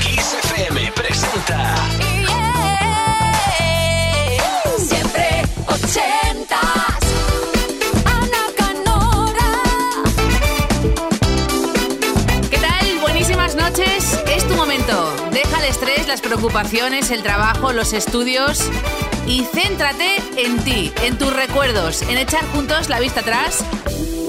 Kiss FM presenta Siempre ochentas. Ana Canora. ¿Qué tal? Buenísimas noches. Es tu momento. Deja el estrés, las preocupaciones, el trabajo, los estudios y céntrate en ti, en tus recuerdos, en echar juntos la vista atrás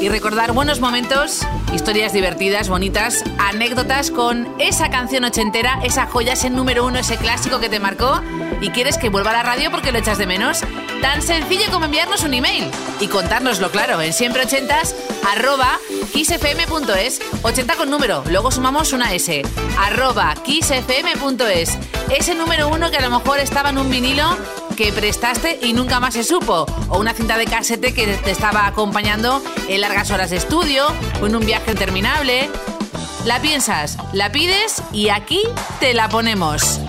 y recordar buenos momentos, historias divertidas, bonitas, anécdotas con esa canción ochentera, esa joya, ese número uno, ese clásico que te marcó y quieres que vuelva a la radio porque lo echas de menos. Tan sencillo como enviarnos un email y contárnoslo claro en siempre ochentas arroba kissfm.es 80 con número, luego sumamos una S arroba kissfm.es ese número uno que a lo mejor estaba en un vinilo que prestaste y nunca más se supo, o una cinta de casete que te estaba acompañando en largas horas de estudio o en un viaje interminable. La piensas, la pides y aquí te la ponemos.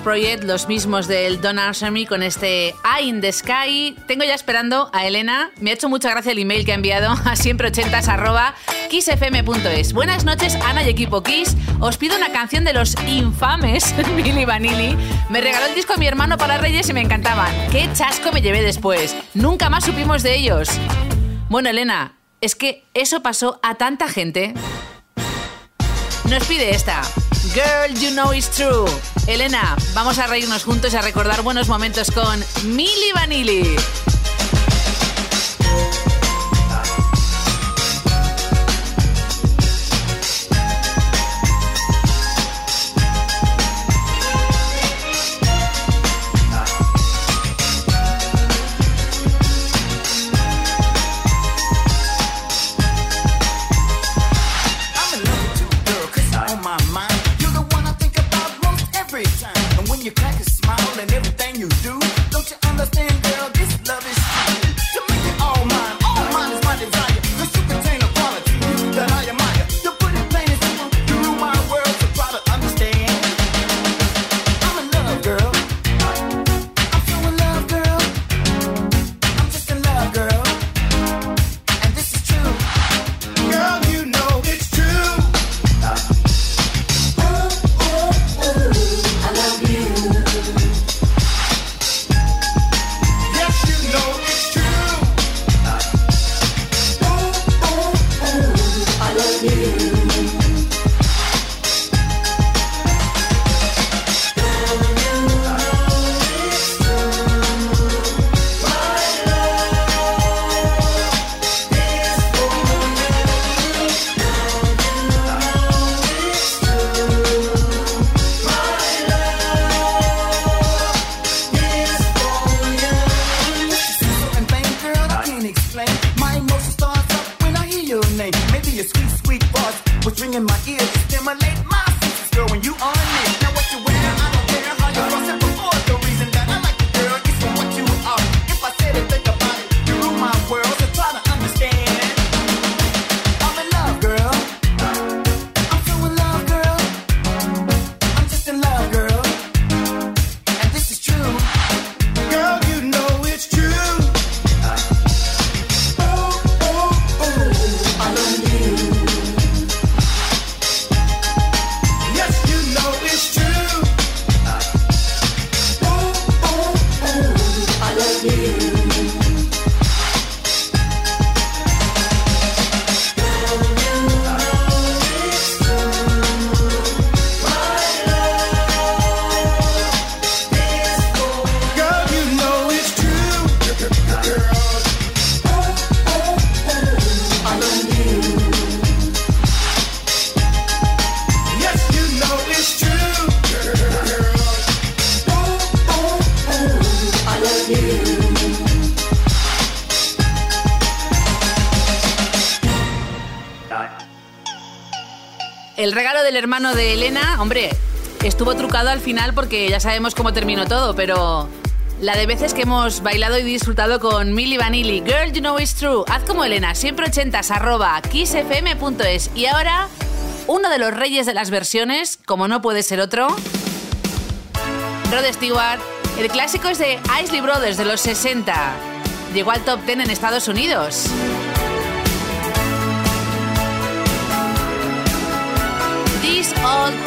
Project, los mismos del Don't Answer Me con este Eye in the Sky. Tengo ya esperando a Elena. Me ha hecho mucha gracia el email que ha enviado a siempre80s arroba kissfm.es. Buenas noches, Ana y equipo Kiss. Os pido una canción de los infames Billy Vanilli. Me regaló el disco mi hermano para Reyes y me encantaban. Qué chasco me llevé después. Nunca más supimos de ellos. Bueno, Elena, es que eso pasó a tanta gente. Nos pide esta. Girl, you know it's true. Elena, vamos a reírnos juntos y a recordar buenos momentos con Milli Vanilli. Hombre, estuvo trucado al final porque ya sabemos cómo terminó todo, pero la de veces que hemos bailado y disfrutado con Milli Vanilli, Girl, you know it's true. Haz como Elena, siempre ochentas, arroba kissfm.es. Y ahora, uno de los reyes de las versiones, como no puede ser otro, Rod Stewart. El clásico es de Isley Brothers de los 60. Llegó al top 10 en Estados Unidos. This Old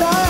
night.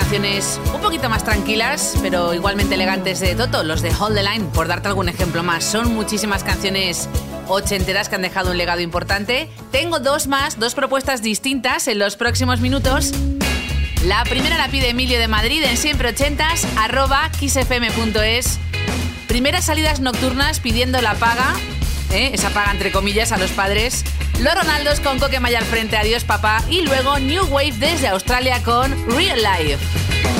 Canciones un poquito más tranquilas, pero igualmente elegantes de Toto, los de Hold the Line, por darte algún ejemplo más. Son muchísimas canciones ochenteras que han dejado un legado importante. Tengo dos más, dos propuestas distintas en los próximos minutos. La primera la pide Emilio de Madrid en siempre ochentas, arroba kissfm.es. Primeras salidas nocturnas pidiendo la paga, ¿eh? esa paga entre comillas a los padres. Los Ronaldos con Coquemaya al frente, adiós papá. Y luego New Wave desde Australia con Real Life.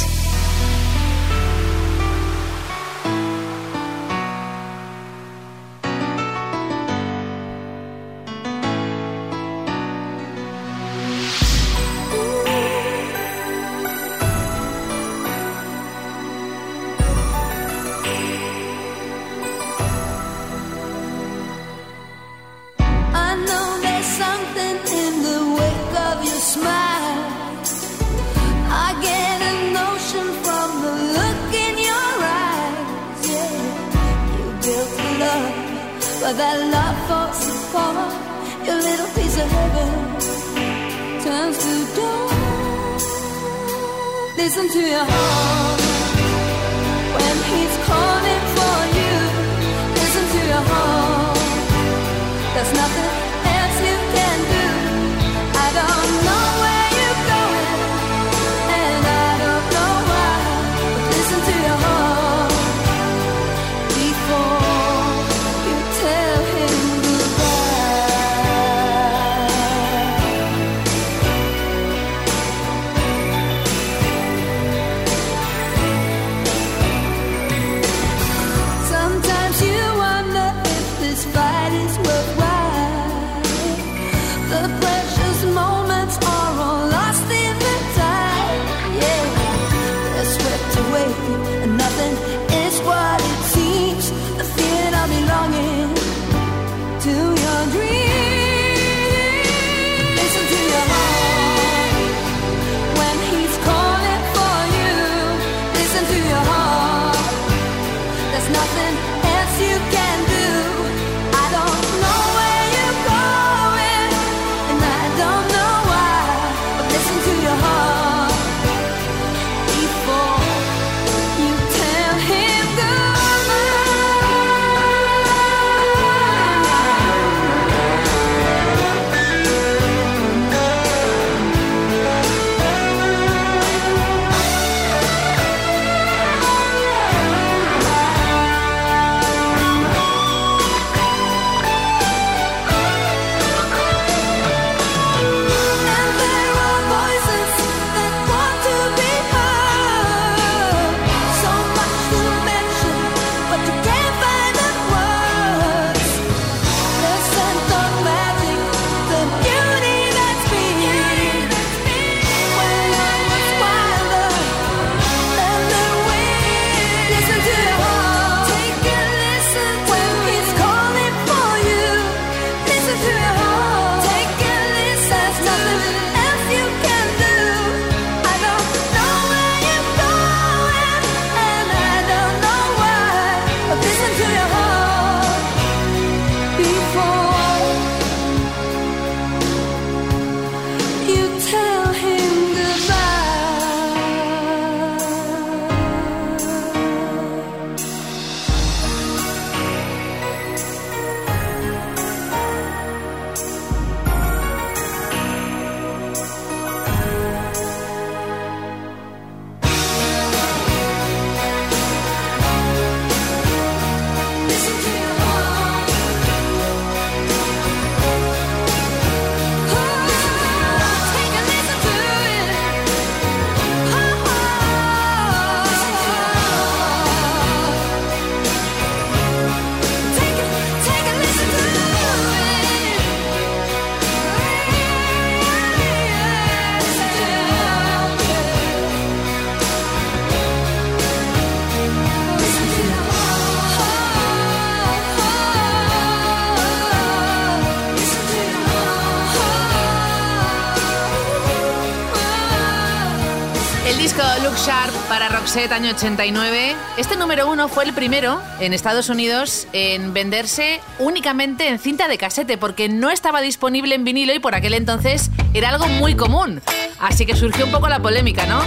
Año 89. Este número uno fue el primero en Estados Unidos en venderse únicamente en cinta de casete, porque no estaba disponible en vinilo y por aquel entonces era algo muy común. Así que surgió un poco la polémica, ¿no?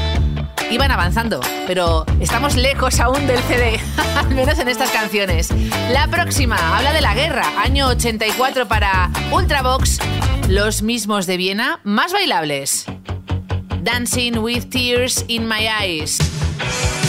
Iban avanzando, pero estamos lejos aún del CD, al menos en estas canciones. La próxima habla de la guerra, año 84 para Ultravox, los mismos de Viena, más bailables. Dancing with Tears in My Eyes.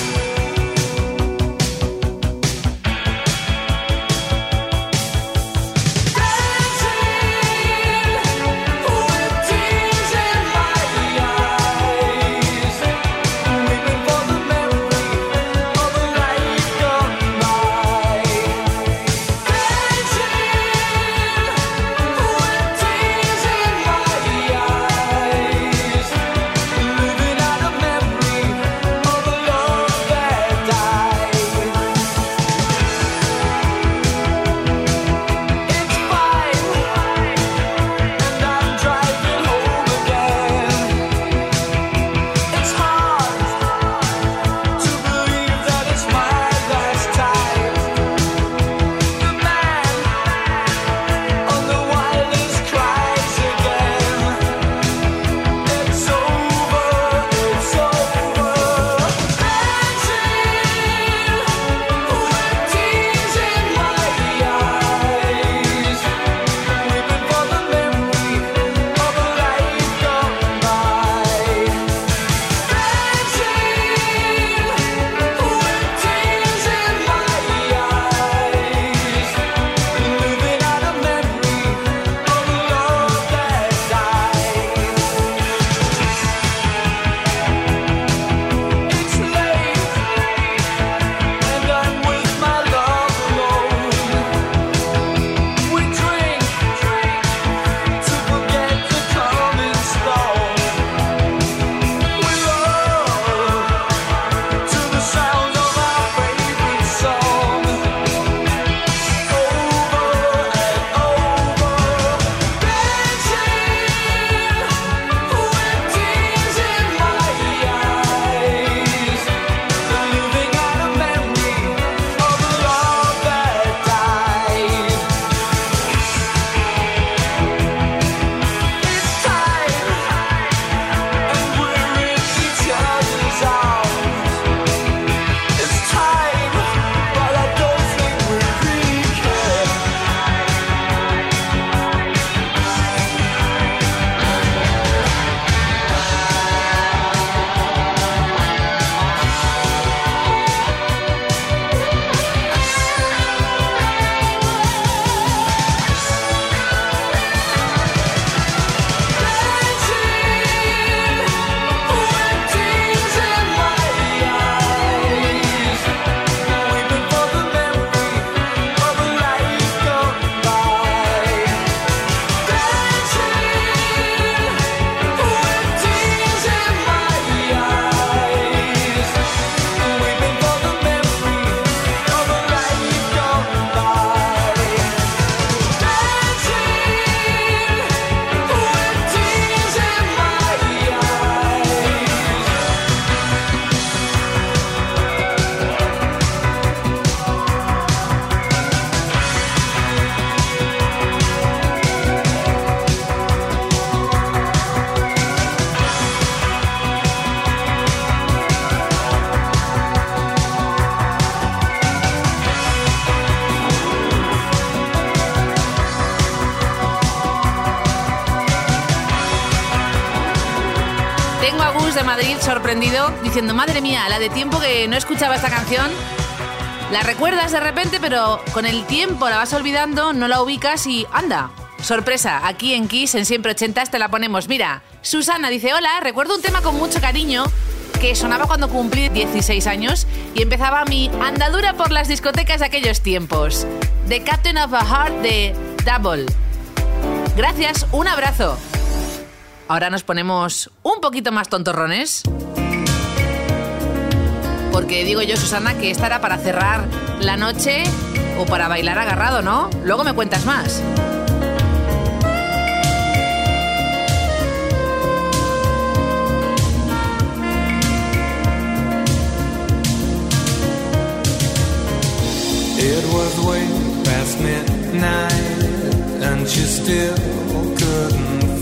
Sorprendido diciendo, madre mía, la de tiempo que no escuchaba esta canción. La recuerdas de repente, pero con el tiempo la vas olvidando, no la ubicas y anda. Sorpresa, aquí en Kiss, en Siempre 80 te la ponemos. Mira, Susana dice, hola, recuerdo un tema con mucho cariño que sonaba cuando cumplí 16 años y empezaba mi andadura por las discotecas de aquellos tiempos. The Captain of a Heart de Double. Gracias, un abrazo. Ahora nos ponemos un poquito más tontorrones. Porque digo yo, Susana, que esta era para cerrar la noche o para bailar agarrado, ¿no? Luego me cuentas más.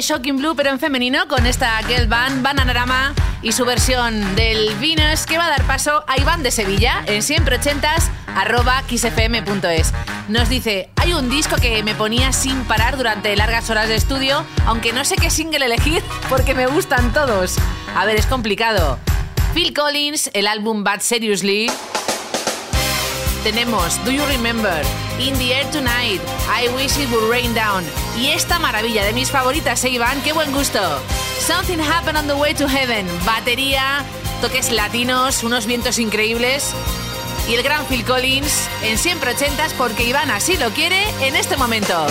Shocking Blue, pero en femenino, con esta girl band Bananarama y su versión del Venus, que va a dar paso a Iván de Sevilla en siempre 80s arroba xfm.es. Nos dice, hay un disco que me ponía sin parar durante largas horas de estudio, aunque no sé qué single elegir porque me gustan todos. A ver, es complicado. Phil Collins, el álbum Bad Seriously. Tenemos Do You Remember? In the Air Tonight, I Wish It Would Rain Down y esta maravilla de mis favoritas, ¿eh, Iván, qué buen gusto. Something Happened on the Way to Heaven, batería, toques latinos, unos vientos increíbles y el gran Phil Collins en siempre ochentas porque Iván así lo quiere en este momento.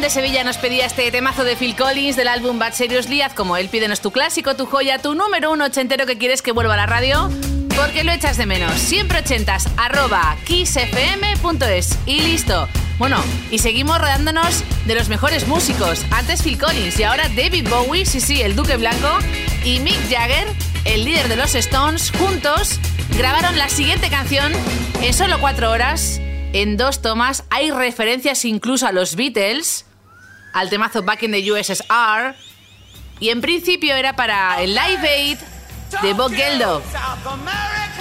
De Sevilla nos pedía este temazo de Phil Collins del álbum Bad Seriously. Haz como él, pídenos tu clásico, tu joya, tu número uno ochentero que quieres que vuelva a la radio. Porque lo echas de menos. Siempre ochentas, arroba kissfm.es. Y listo. Bueno, y seguimos rodeándonos de los mejores músicos. Antes Phil Collins y ahora David Bowie, sí, sí, el Duque Blanco, y Mick Jagger, el líder de los Stones, juntos grabaron la siguiente canción en solo cuatro horas, en dos tomas. Hay referencias incluso a los Beatles, al temazo Back in the USSR, y en principio era para el Live Aid de Bob Geldof.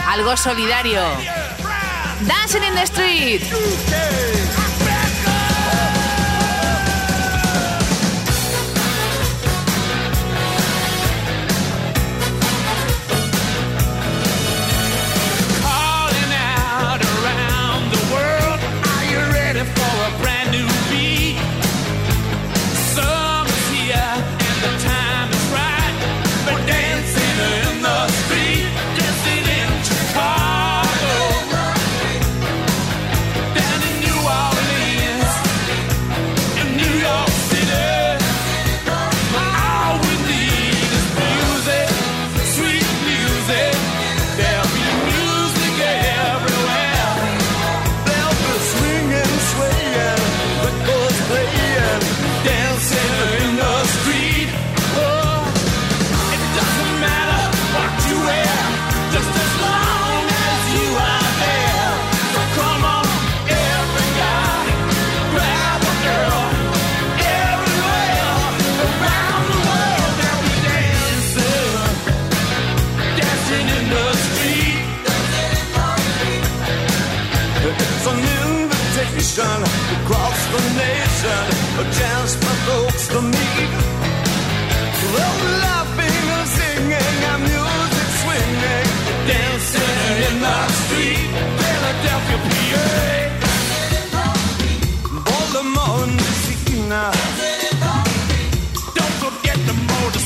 Algo solidario. Dancing in the Street.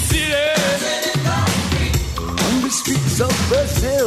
City. On the streets of Brazil.